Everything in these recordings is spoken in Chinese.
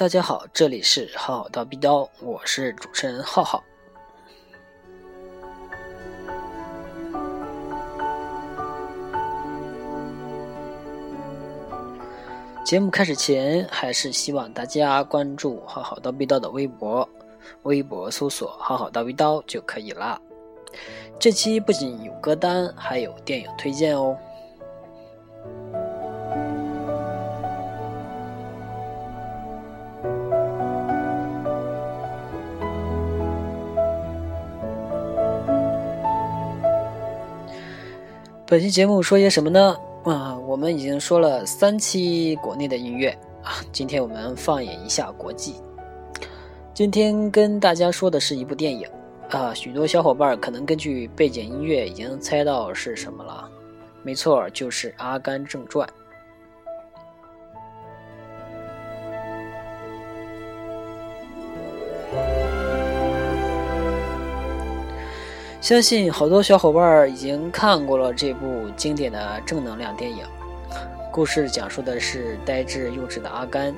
大家好，这里是浩浩叨逼叨，我是主持人浩浩。节目开始前，还是希望大家关注浩浩叨逼叨的微博，微博搜索“浩浩叨逼叨”就可以了。这期不仅有歌单，还有电影推荐哦。本期节目说些什么呢？啊，我们已经说了三期国内的音乐啊，今天我们放眼一下国际。今天跟大家说的是一部电影啊，许多小伙伴可能根据背景音乐已经猜到是什么了，没错，就是《阿甘正传》。相信好多小伙伴已经看过了这部经典的正能量电影。故事讲述的是呆滞幼稚的阿甘，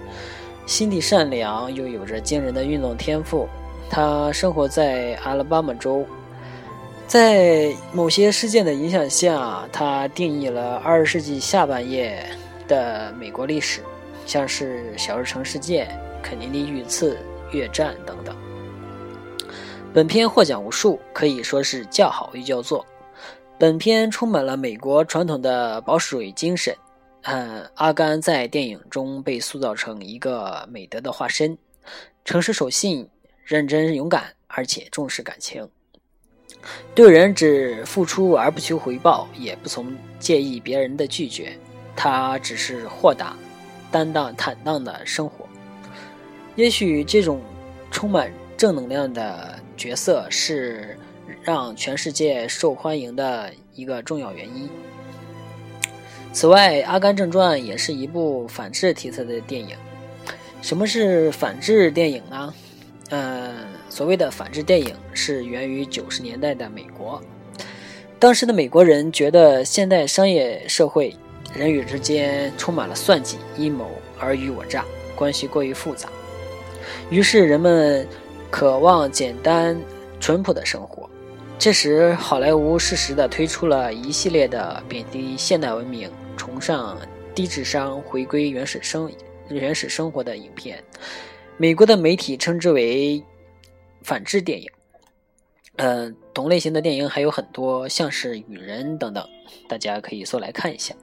心地善良又有着惊人的运动天赋。他生活在阿拉巴马州，在某些事件的影响下，他定义了二十世纪下半叶的美国历史，像是小日城事件、肯尼迪遇刺、越战等等。本片获奖无数，可以说是叫好又叫座。本片充满了美国传统的保守主义精神。嗯，阿甘在电影中被塑造成一个美德的化身，诚实守信、认真勇敢，而且重视感情，对人只付出而不求回报，也不从介意别人的拒绝。他只是豁达、担当、坦荡的生活。也许这种充满正能量的。角色是让全世界受欢迎的一个重要原因。此外，《阿甘正传》也是一部反制题材的电影。什么是反制电影呢？嗯，所谓的反制电影是源于九十年代的美国。当时的美国人觉得现代商业社会人与之间充满了算计、阴谋、尔虞我诈，关系过于复杂，于是人们。渴望简单淳朴的生活，这时好莱坞适时地推出了一系列的贬低现代文明、崇尚低智商、回归原始生原始生活的影片。美国的媒体称之为反制电影。嗯，同类型的电影还有很多，像是《雨人》等等，大家可以搜来看一下。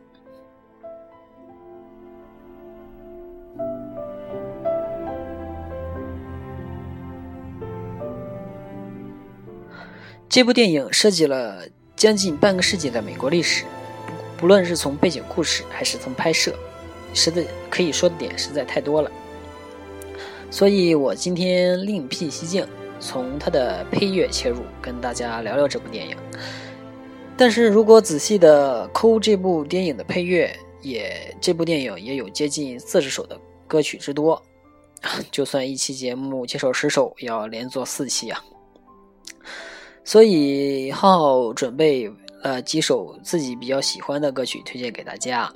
这部电影涉及了将近半个世纪的美国历史，不论是从背景故事还是从拍摄，实在可以说的点实在太多了。所以我今天另辟蹊径，从它的配乐切入，跟大家聊聊这部电影。但是如果仔细的抠这部电影的配乐，也这部电影也有接近四十首的歌曲之多，就算一期节目介绍十首，要连做四期啊。所以浩浩准备了几首自己比较喜欢的歌曲推荐给大家，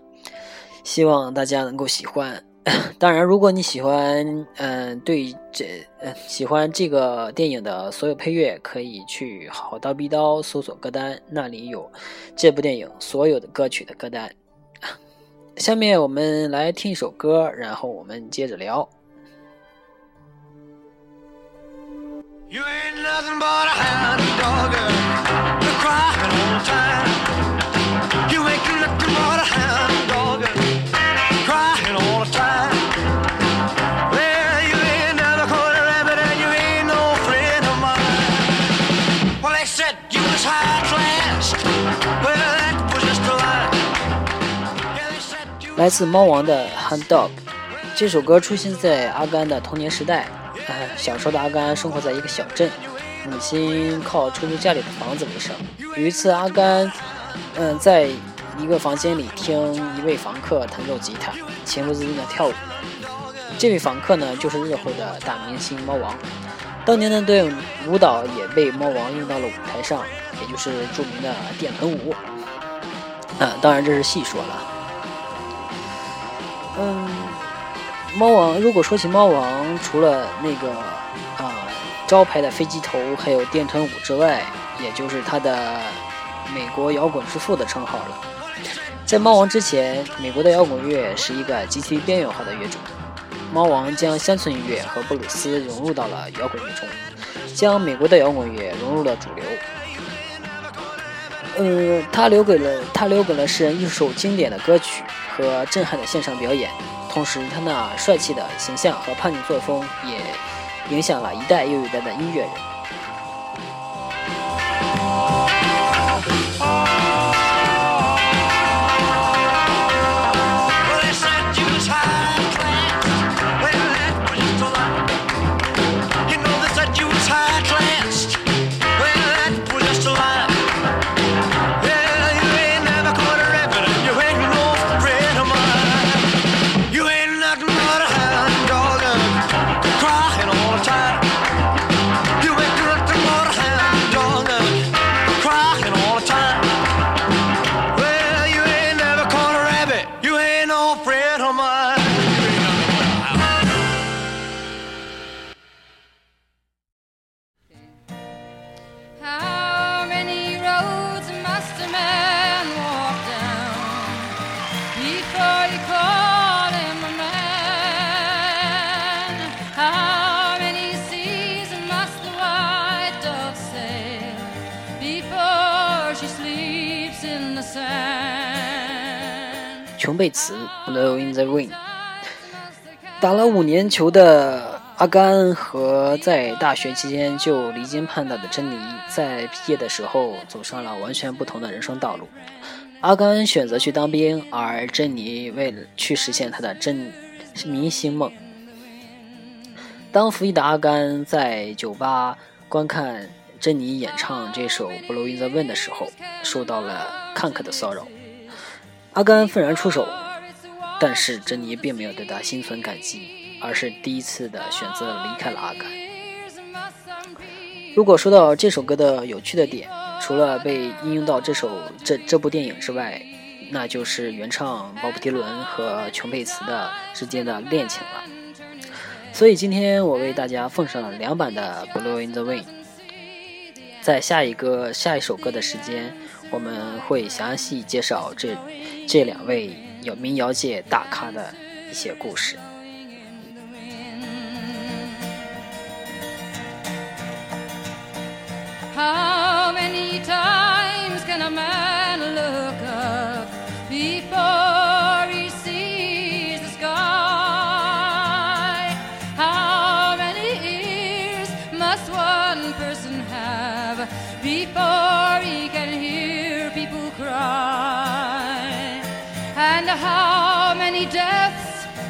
希望大家能够喜欢。当然，如果你喜欢，嗯，对这，喜欢这个电影的所有配乐，可以去好刀逼刀搜索歌单，那里有这部电影所有的歌曲的歌单。下面我们来听一首歌，然后我们接着聊。来自猫王的《Hand Dog》这首歌出现在阿甘的童年时代。呃，小时候的阿甘生活在一个小镇，母亲靠出租家里的房子为生。有一次，阿甘，嗯，在一个房间里听一位房客弹奏吉他，情不自禁的跳舞。这位房客呢，就是日后的大明星猫王。当年的段舞蹈也被猫王用到了舞台上，也就是著名的电臀舞。啊，当然这是细说了。嗯。猫王，如果说起猫王，除了那个啊招牌的飞机头，还有电臀舞之外，也就是他的美国摇滚之父的称号了。在猫王之前，美国的摇滚乐是一个极其边缘化的乐种。猫王将乡村音乐和布鲁斯融入到了摇滚乐中，将美国的摇滚乐融入了主流。呃，他留给了他留给了世人一首经典的歌曲和震撼的现场表演，同时他那帅气的形象和叛逆作风也影响了一代又一代的音乐人。贝茨《Blow in the Wind》，打了五年球的阿甘和在大学期间就离经叛道的珍妮，在毕业的时候走上了完全不同的人生道路。阿甘选择去当兵，而珍妮为了去实现她的真明星梦。当服役的阿甘在酒吧观看珍妮演唱这首《Blow in the Wind》的时候，受到了看客的骚扰。阿甘愤然出手，但是珍妮并没有对他心存感激，而是第一次的选择离开了阿甘。如果说到这首歌的有趣的点，除了被应用到这首这这部电影之外，那就是原唱鲍勃迪伦和琼佩茨的之间的恋情了。所以今天我为大家奉上了两版的《Blow in the Wind》。在下一个下一首歌的时间，我们会详细介绍这这两位有民谣界大咖的一些故事。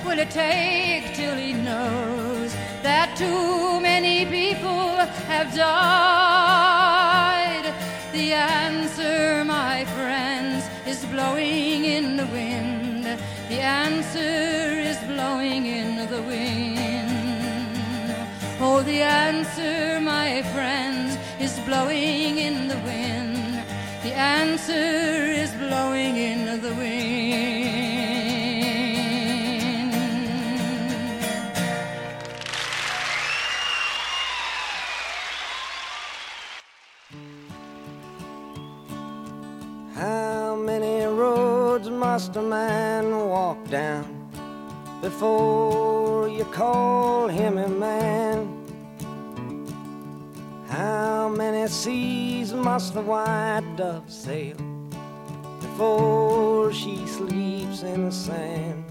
Will it take till he knows that too many people have died? The answer, my friends, is blowing in the wind. The answer is blowing in the wind. Oh, the answer, my friends, is blowing in the wind. The answer is blowing in the wind. Must a man walk down before you call him a man? How many seas must the white dove sail before she sleeps in the sand?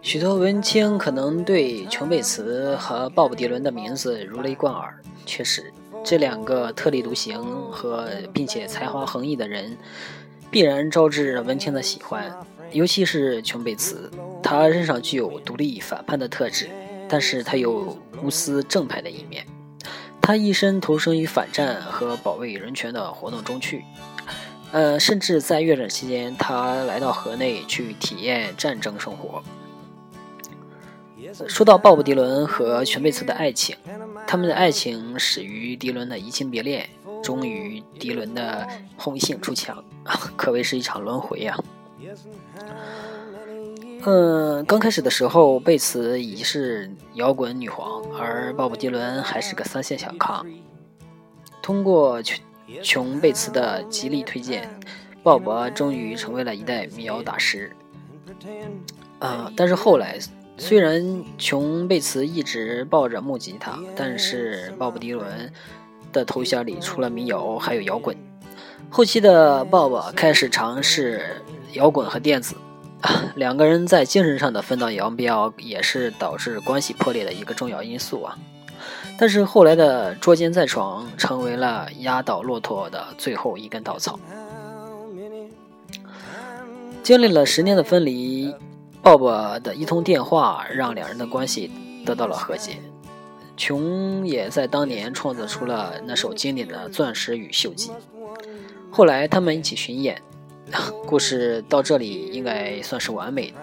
许多文青可能对琼贝茨和鲍勃迪伦的名字如雷贯耳，确实，这两个特立独行和并且才华横溢的人必然招致文青的喜欢，尤其是琼贝茨，他身上具有独立反叛的特质，但是他有无私正派的一面。他一生投身于反战和保卫人权的活动中去，呃，甚至在越战期间，他来到河内去体验战争生活。说到鲍勃迪伦和琼贝茨的爱情，他们的爱情始于迪伦的移情别恋。终于，迪伦的红杏出墙，可谓是一场轮回呀。嗯，刚开始的时候，贝茨已是摇滚女皇，而鲍勃迪伦还是个三线小咖。通过琼琼贝茨的极力推荐，鲍勃终于成为了一代民谣大师。啊，但是后来，虽然琼贝茨一直抱着木吉他，但是鲍勃迪伦的头衔里除了民谣还有摇滚。后期的鲍勃开始尝试摇滚和电子。两个人在精神上的分道扬镳，也是导致关系破裂的一个重要因素啊。但是后来的捉奸在床，成为了压倒骆驼的最后一根稻草。经历了十年的分离，鲍勃的一通电话让两人的关系得到了和解。琼也在当年创作出了那首经典的《钻石与锈迹》。后来他们一起巡演。故事到这里应该算是完美的，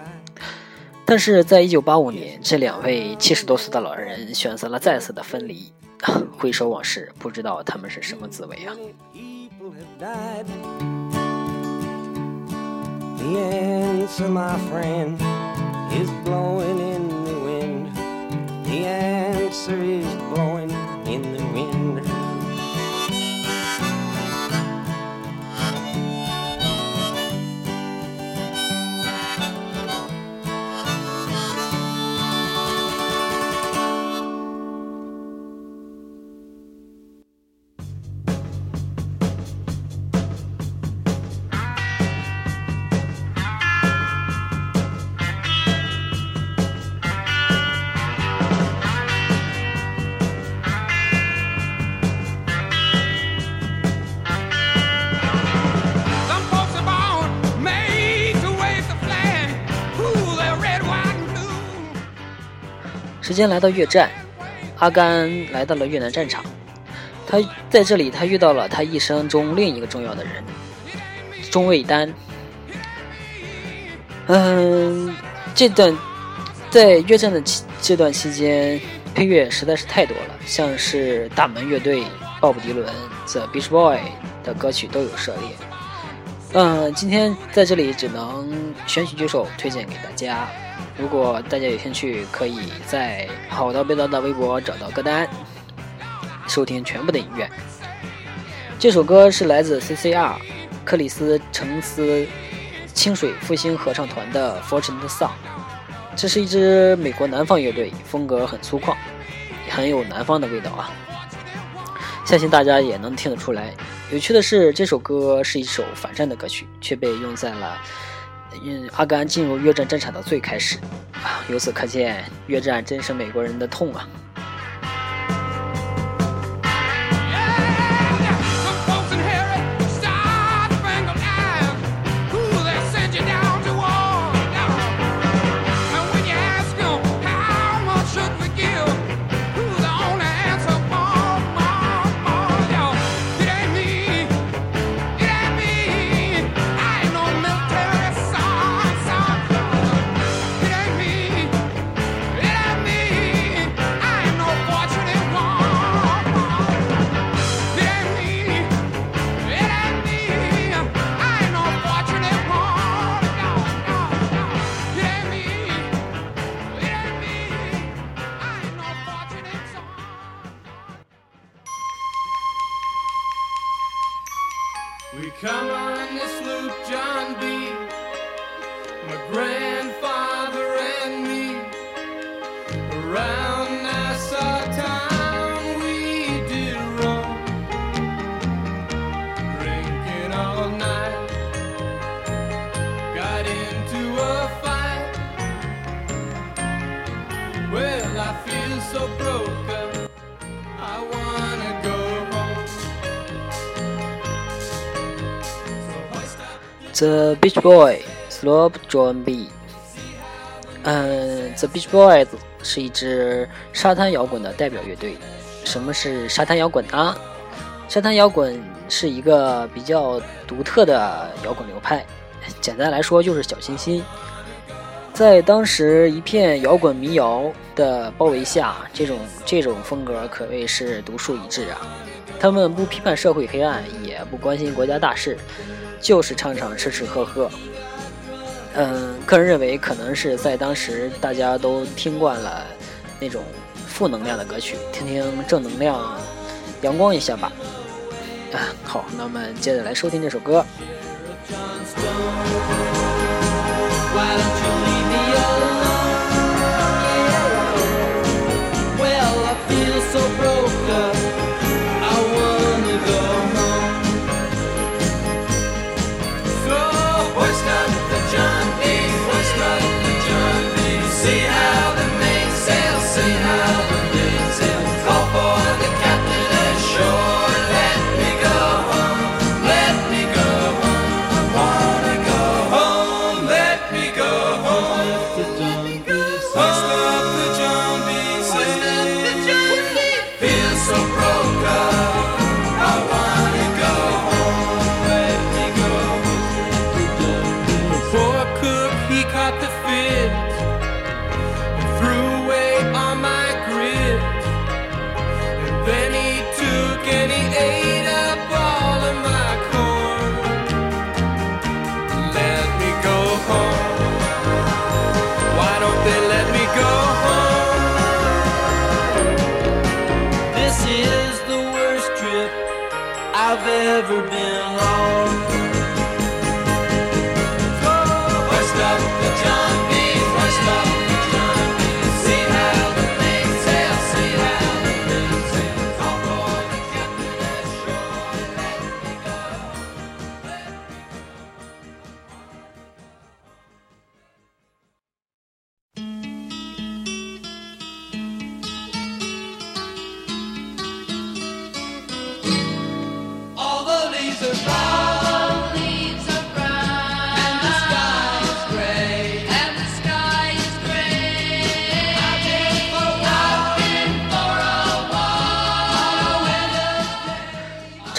但是在一九八五年，这两位七十多岁的老人选择了再次的分离。回首往事，不知道他们是什么滋味啊！The answer is blowing in the wind. 间来到越战，阿甘来到了越南战场。他在这里，他遇到了他一生中另一个重要的人——钟卫丹。嗯，这段在越战的这段期间，配乐实在是太多了，像是大门乐队、鲍勃迪伦、The Beach Boy 的歌曲都有涉猎。嗯，今天在这里只能选取几首推荐给大家。如果大家有兴趣，可以在好的贝刀的微博找到歌单，收听全部的音乐。这首歌是来自 CCR 克里斯滕斯清水复兴合唱团的《Fortune Song》。这是一支美国南方乐队，风格很粗犷，很有南方的味道啊！相信大家也能听得出来。有趣的是，这首歌是一首反战的歌曲，却被用在了。嗯阿甘进入越战战场的最开始，啊，由此可见，越战真是美国人的痛啊。Beach boy slope john b。嗯，The Beach Boys 是一支沙滩摇滚的代表乐队。什么是沙滩摇滚呢？沙滩摇滚是一个比较独特的摇滚流派。简单来说，就是小清新。在当时一片摇滚民谣的包围下，这种这种风格可谓是独树一帜啊！他们不批判社会黑暗，也不关心国家大事。就是唱唱吃吃喝喝，嗯，个人认为可能是在当时大家都听惯了那种负能量的歌曲，听听正能量、阳光一下吧。啊，好，那我们接着来收听这首歌。So broke.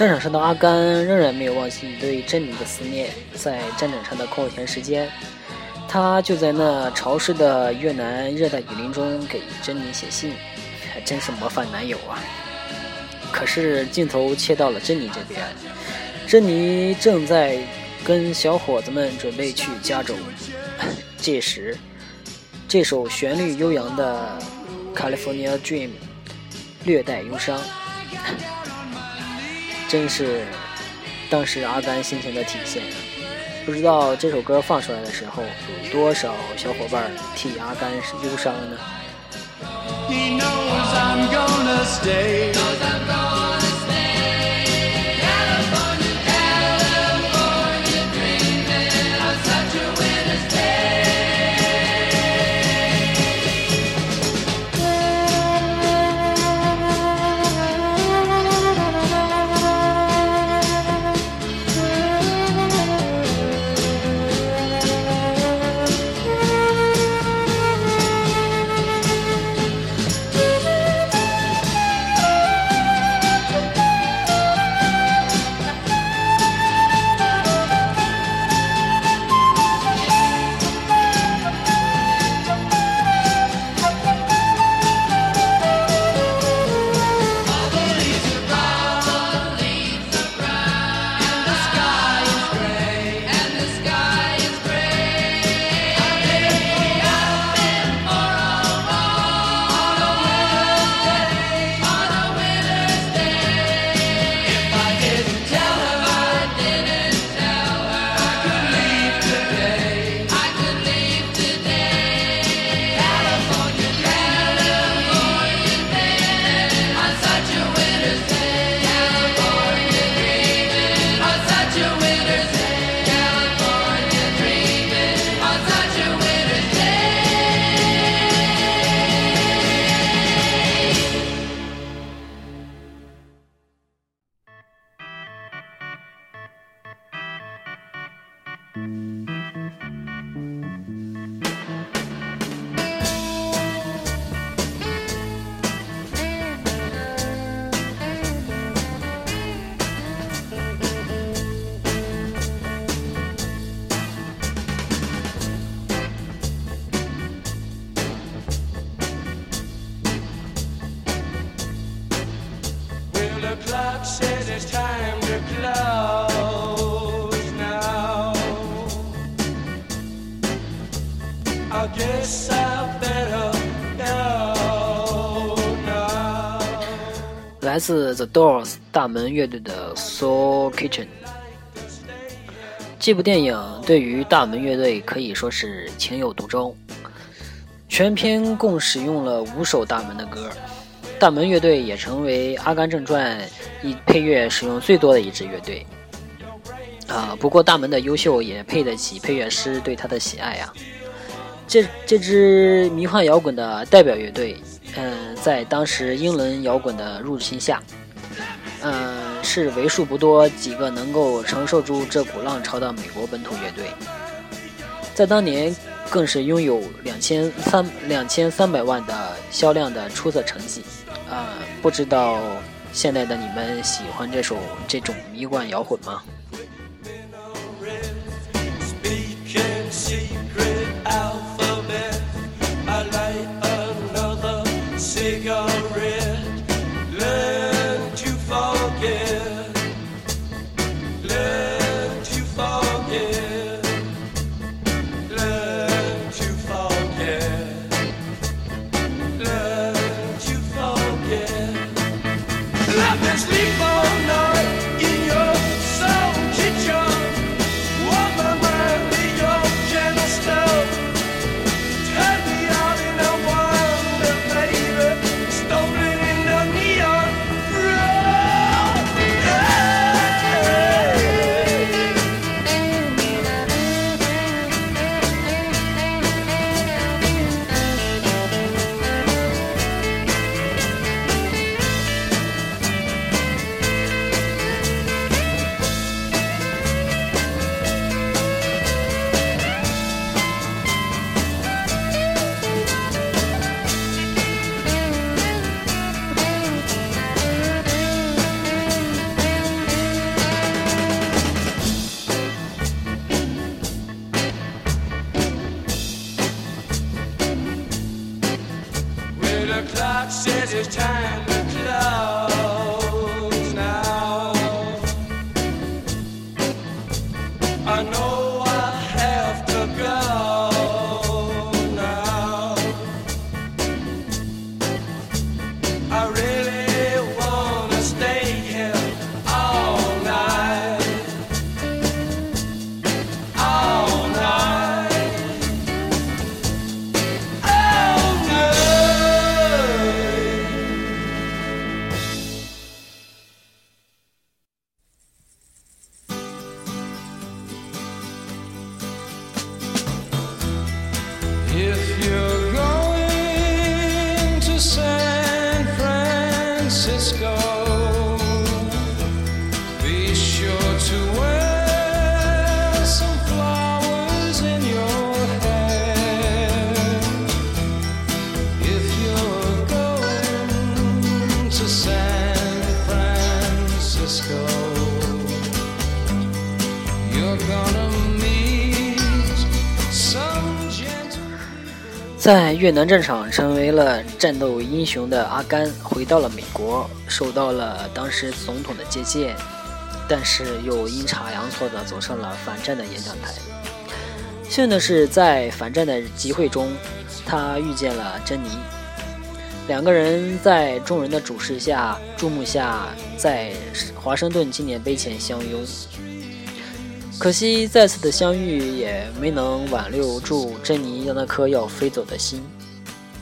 战场上的阿甘仍然没有忘记对珍妮的思念。在战场上的空闲时间，他就在那潮湿的越南热带雨林中给珍妮写信，还真是模范男友啊！可是镜头切到了珍妮这边，珍妮正在跟小伙子们准备去加州。这时，这首旋律悠扬的《California Dream》略带忧伤。真是当时阿甘心情的体现。不知道这首歌放出来的时候，有多少小伙伴替阿甘忧伤呢？the clock time to now。来自 The Doors 大门乐队的 Soul Kitchen。这部电影对于大门乐队可以说是情有独钟，全片共使用了五首大门的歌。大门乐队也成为《阿甘正传》一配乐使用最多的一支乐队。啊，不过大门的优秀也配得起配乐师对他的喜爱呀。这这支迷幻摇滚的代表乐队。嗯，在当时英伦摇滚的入侵下，嗯，是为数不多几个能够承受住这股浪潮的美国本土乐队，在当年更是拥有两千三两千三百万的销量的出色成绩。啊，不知道现在的你们喜欢这首这种迷幻摇滚吗？在越南战场成为了战斗英雄的阿甘回到了美国，受到了当时总统的接见，但是又阴差阳错的走上了反战的演讲台。幸运的是，在反战的集会中，他遇见了珍妮，两个人在众人的注视下、注目下，在华盛顿纪念碑前相拥。可惜再次的相遇也没能挽留住珍妮那颗要飞走的心。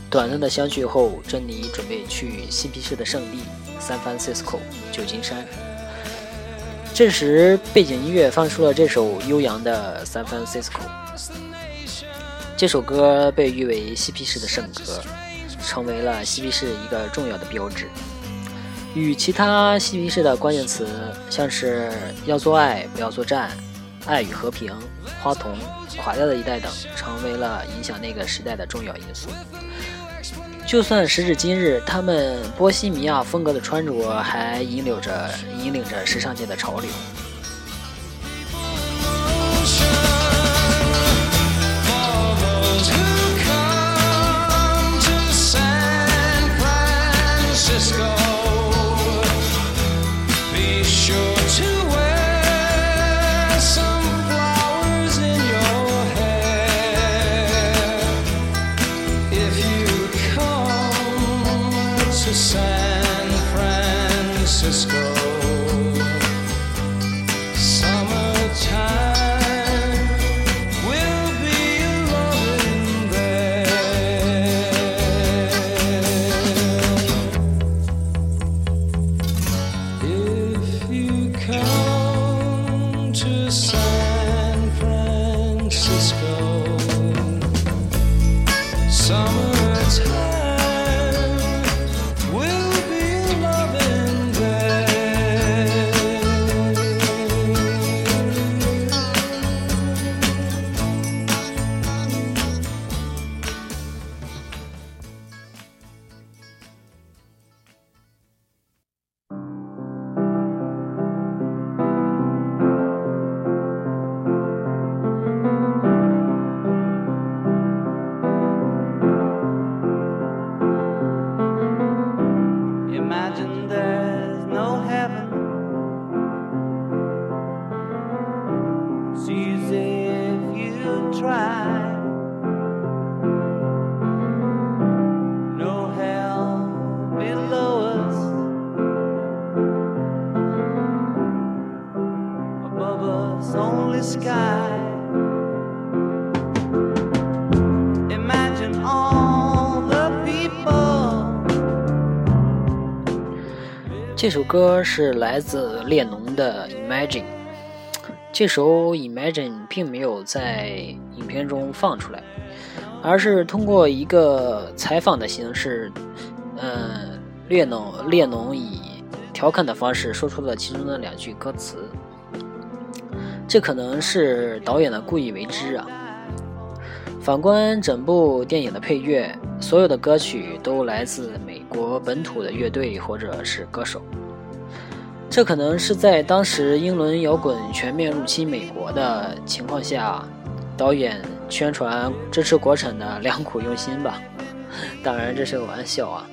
短暂的相聚后，珍妮准备去嬉皮士的圣地 San Francisco 旧金山。这时，背景音乐放出了这首悠扬的 San Francisco。这首歌被誉为嬉皮士的圣歌，成为了嬉皮士一个重要的标志。与其他嬉皮士的关键词，像是要做爱，不要作战。爱与和平、花童、垮掉的一代等，成为了影响那个时代的重要因素。就算时至今日，他们波西米亚风格的穿着还引领着引领着时尚界的潮流。Francisco. 这首歌是来自列侬的《Imagine》。这首《Imagine》并没有在影片中放出来，而是通过一个采访的形式，嗯，列侬列侬以调侃的方式说出了其中的两句歌词。这可能是导演的故意为之啊。反观整部电影的配乐，所有的歌曲都来自美国本土的乐队或者是歌手。这可能是在当时英伦摇滚全面入侵美国的情况下，导演宣传支持国产的良苦用心吧。当然这是个玩笑啊。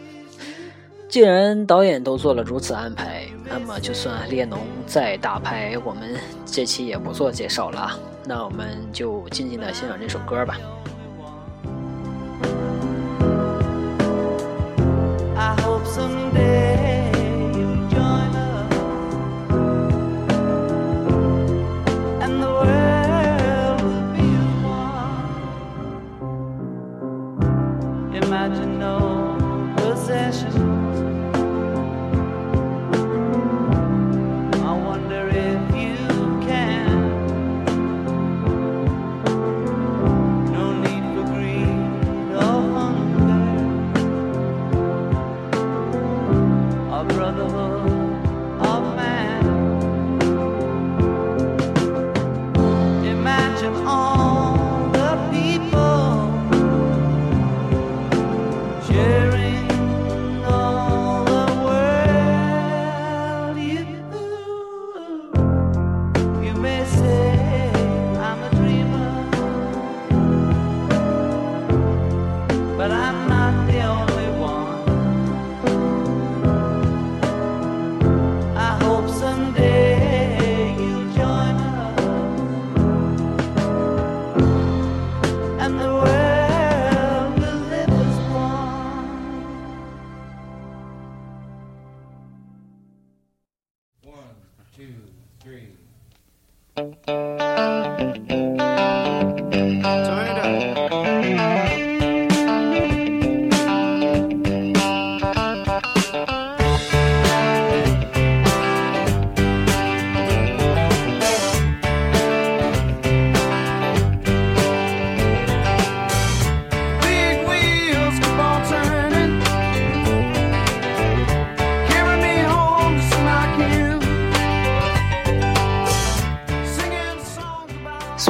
既然导演都做了如此安排，那么就算列侬再大牌，我们这期也不做介绍了。那我们就静静的欣赏这首歌吧。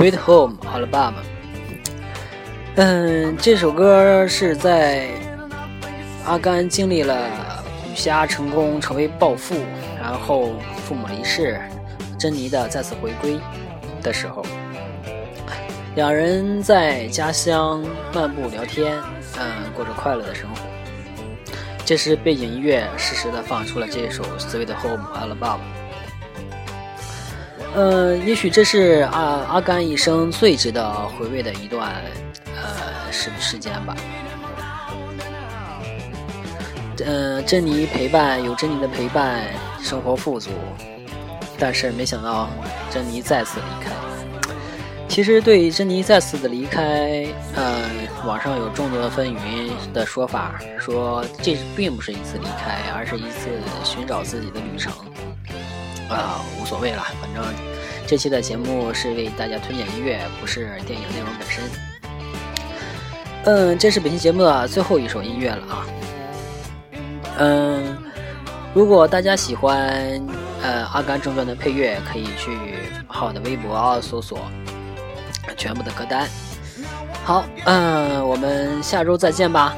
Sweet Home Alabama。嗯，这首歌是在阿甘经历了雨虾成功成为暴富，然后父母离世，珍妮的再次回归的时候，两人在家乡漫步聊天，嗯，过着快乐的生活。这时背景音乐适时的放出了这首 Sweet Home Alabama。呃，也许这是阿阿甘一生最值得回味的一段呃时时间吧。呃，珍妮陪伴有珍妮的陪伴，生活富足，但是没想到珍妮再次离开。其实对于珍妮再次的离开，呃，网上有众多的纷纭的说法，说这并不是一次离开，而是一次寻找自己的旅程。啊，无所谓了，反正这期的节目是为大家推荐音乐，不是电影内容本身。嗯，这是本期节目的最后一首音乐了啊。嗯，如果大家喜欢呃《阿甘正传》的配乐，可以去好的微博搜索全部的歌单。好，嗯，我们下周再见吧。